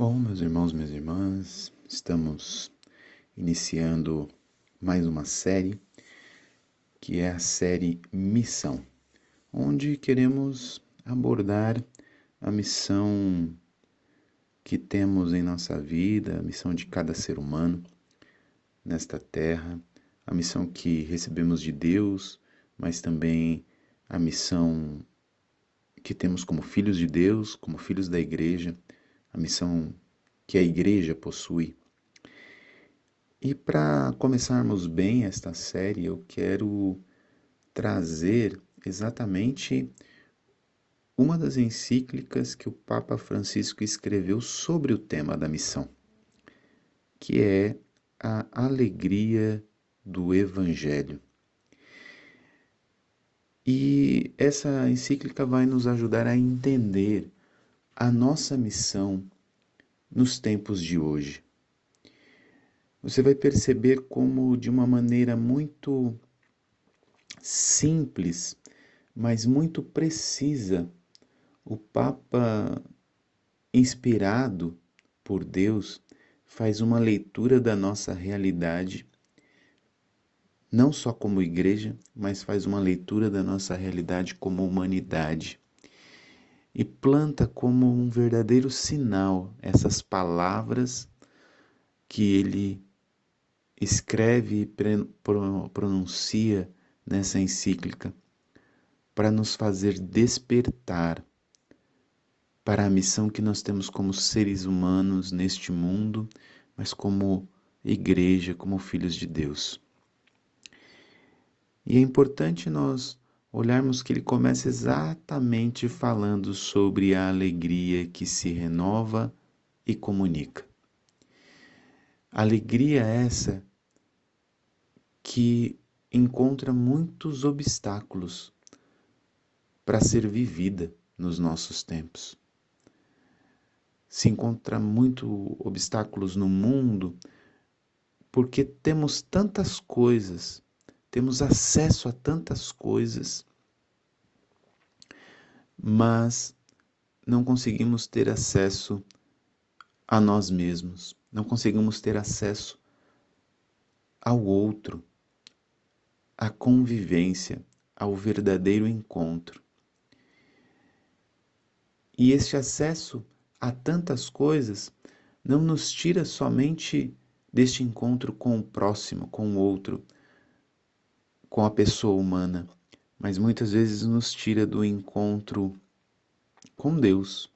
Bom, meus irmãos, minhas irmãs, estamos iniciando mais uma série, que é a série Missão, onde queremos abordar a missão que temos em nossa vida, a missão de cada ser humano nesta terra, a missão que recebemos de Deus, mas também a missão que temos como filhos de Deus, como filhos da igreja, a missão que a igreja possui. E para começarmos bem esta série, eu quero trazer exatamente uma das encíclicas que o Papa Francisco escreveu sobre o tema da missão, que é a alegria do Evangelho. E essa encíclica vai nos ajudar a entender a nossa missão nos tempos de hoje. Você vai perceber como, de uma maneira muito simples, mas muito precisa, o Papa, inspirado por Deus, faz uma leitura da nossa realidade, não só como igreja, mas faz uma leitura da nossa realidade como humanidade. E planta como um verdadeiro sinal essas palavras que ele escreve e pronuncia nessa encíclica para nos fazer despertar para a missão que nós temos como seres humanos neste mundo, mas como igreja, como filhos de Deus. E é importante nós olharmos que ele começa exatamente falando sobre a alegria que se renova e comunica. Alegria essa que encontra muitos obstáculos para ser vivida nos nossos tempos se encontra muito obstáculos no mundo porque temos tantas coisas, temos acesso a tantas coisas, mas não conseguimos ter acesso a nós mesmos, não conseguimos ter acesso ao outro, à convivência, ao verdadeiro encontro. E este acesso a tantas coisas não nos tira somente deste encontro com o próximo, com o outro, com a pessoa humana, mas muitas vezes nos tira do encontro com Deus.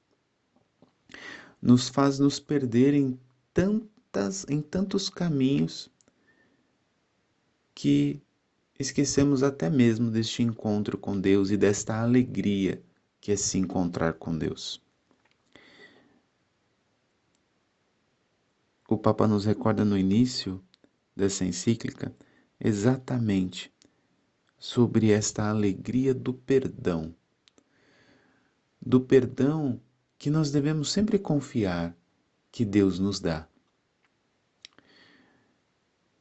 Nos faz nos perder em tantas em tantos caminhos que esquecemos até mesmo deste encontro com Deus e desta alegria que é se encontrar com Deus. o Papa nos recorda no início dessa encíclica exatamente sobre esta alegria do perdão. Do perdão que nós devemos sempre confiar que Deus nos dá.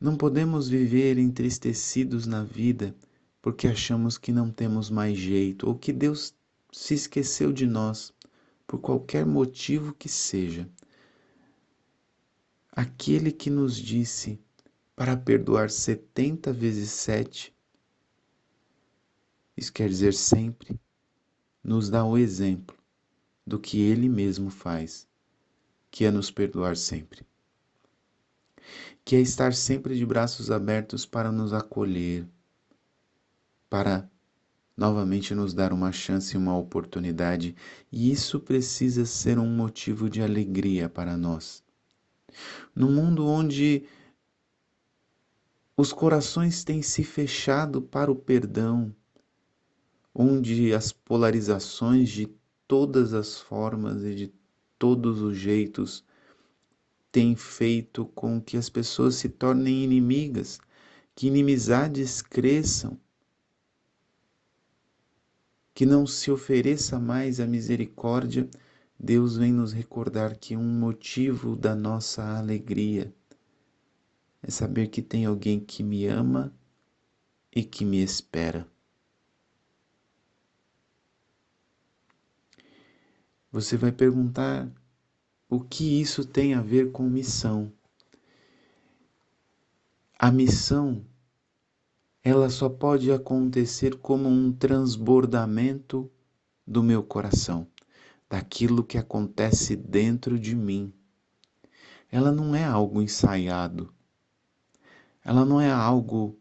Não podemos viver entristecidos na vida porque achamos que não temos mais jeito ou que Deus se esqueceu de nós, por qualquer motivo que seja aquele que nos disse para perdoar setenta vezes sete, isso quer dizer sempre, nos dá o exemplo do que ele mesmo faz, que é nos perdoar sempre. Que é estar sempre de braços abertos para nos acolher, para novamente nos dar uma chance e uma oportunidade, e isso precisa ser um motivo de alegria para nós num mundo onde os corações têm se fechado para o perdão, onde as polarizações de todas as formas e de todos os jeitos têm feito com que as pessoas se tornem inimigas, que inimizades cresçam, que não se ofereça mais a misericórdia Deus vem nos recordar que um motivo da nossa alegria é saber que tem alguém que me ama e que me espera. Você vai perguntar o que isso tem a ver com missão. A missão ela só pode acontecer como um transbordamento do meu coração, daquilo que acontece dentro de mim. Ela não é algo ensaiado. Ela não é algo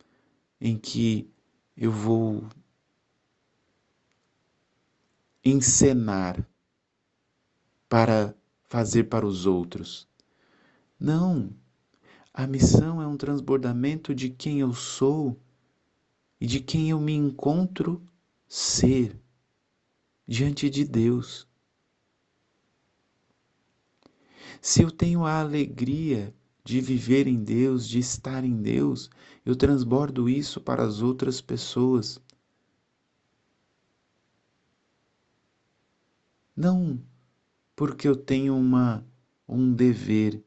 em que eu vou encenar para fazer para os outros. Não. A missão é um transbordamento de quem eu sou e de quem eu me encontro ser diante de Deus. Se eu tenho a alegria de viver em Deus, de estar em Deus, eu transbordo isso para as outras pessoas. Não porque eu tenho uma um dever,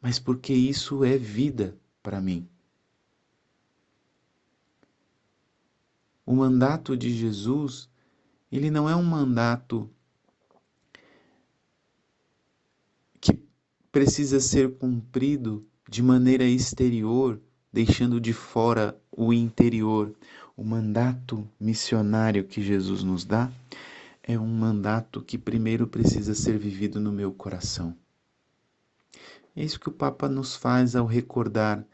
mas porque isso é vida para mim. O mandato de Jesus, ele não é um mandato que precisa ser cumprido de maneira exterior, deixando de fora o interior. O mandato missionário que Jesus nos dá é um mandato que primeiro precisa ser vivido no meu coração. É isso que o Papa nos faz ao recordar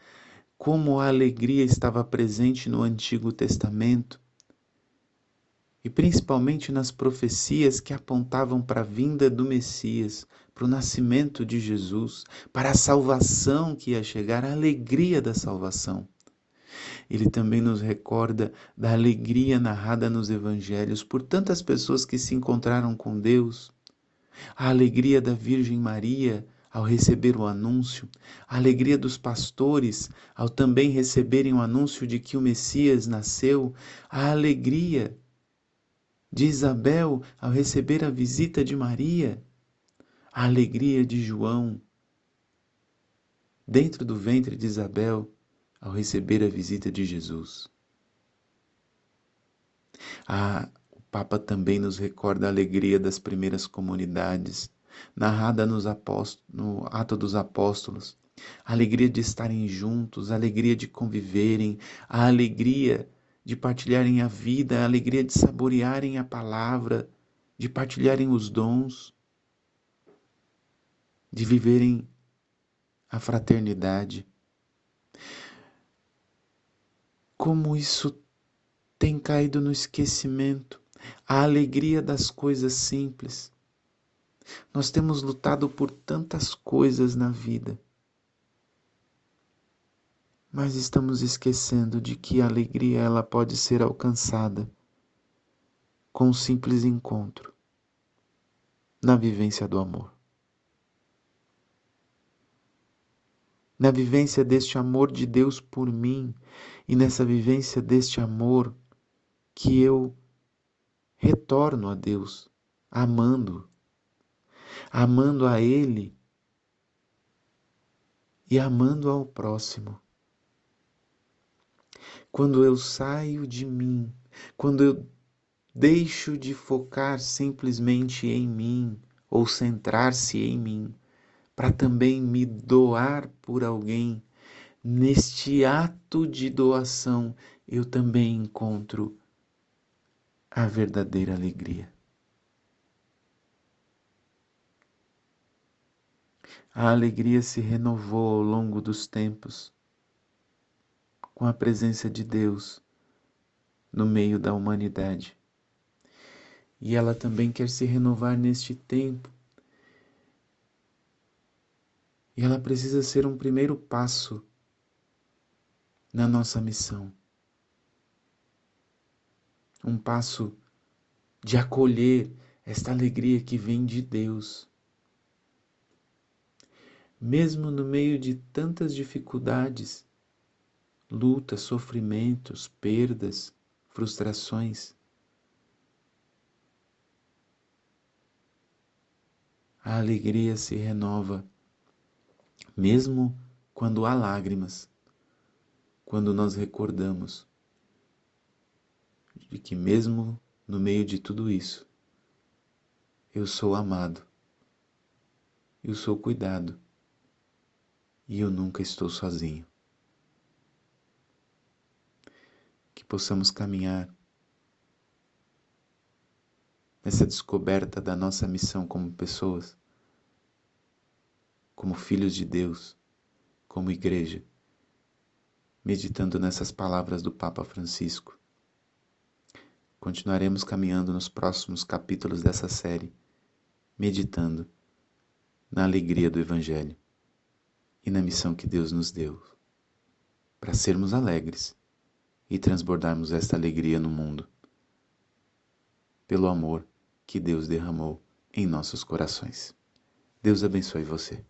como a alegria estava presente no Antigo Testamento e principalmente nas profecias que apontavam para a vinda do Messias, para o nascimento de Jesus, para a salvação que ia chegar, a alegria da salvação. Ele também nos recorda da alegria narrada nos evangelhos por tantas pessoas que se encontraram com Deus, a alegria da Virgem Maria ao receber o anúncio, a alegria dos pastores ao também receberem o anúncio de que o Messias nasceu, a alegria de Isabel ao receber a visita de Maria, a alegria de João dentro do ventre de Isabel ao receber a visita de Jesus. Ah, o Papa também nos recorda a alegria das primeiras comunidades, narrada no Ato dos Apóstolos, a alegria de estarem juntos, a alegria de conviverem, a alegria de partilharem a vida, a alegria de saborearem a palavra, de partilharem os dons, de viverem a fraternidade como isso tem caído no esquecimento, a alegria das coisas simples. Nós temos lutado por tantas coisas na vida, mas estamos esquecendo de que a alegria ela pode ser alcançada com um simples encontro na vivência do amor. Na vivência deste amor de Deus por mim, e nessa vivência deste amor que eu retorno a Deus, amando, amando a Ele e amando ao próximo. Quando eu saio de mim, quando eu deixo de focar simplesmente em mim ou centrar-se em mim, para também me doar por alguém neste ato de doação, eu também encontro a verdadeira alegria. A alegria se renovou ao longo dos tempos com a presença de Deus no meio da humanidade. E ela também quer se renovar neste tempo. E ela precisa ser um primeiro passo na nossa missão. Um passo de acolher esta alegria que vem de Deus. Mesmo no meio de tantas dificuldades, lutas, sofrimentos, perdas, frustrações, a alegria se renova, mesmo quando há lágrimas quando nós recordamos de que, mesmo no meio de tudo isso, eu sou amado eu sou cuidado e eu nunca estou sozinho. Que possamos caminhar nessa descoberta da nossa missão como pessoas, como filhos de Deus, como igreja, meditando nessas palavras do Papa Francisco. Continuaremos caminhando nos próximos capítulos dessa série, meditando na alegria do Evangelho e na missão que Deus nos deu, para sermos alegres e transbordarmos esta alegria no mundo, pelo amor que Deus derramou em nossos corações. Deus abençoe você.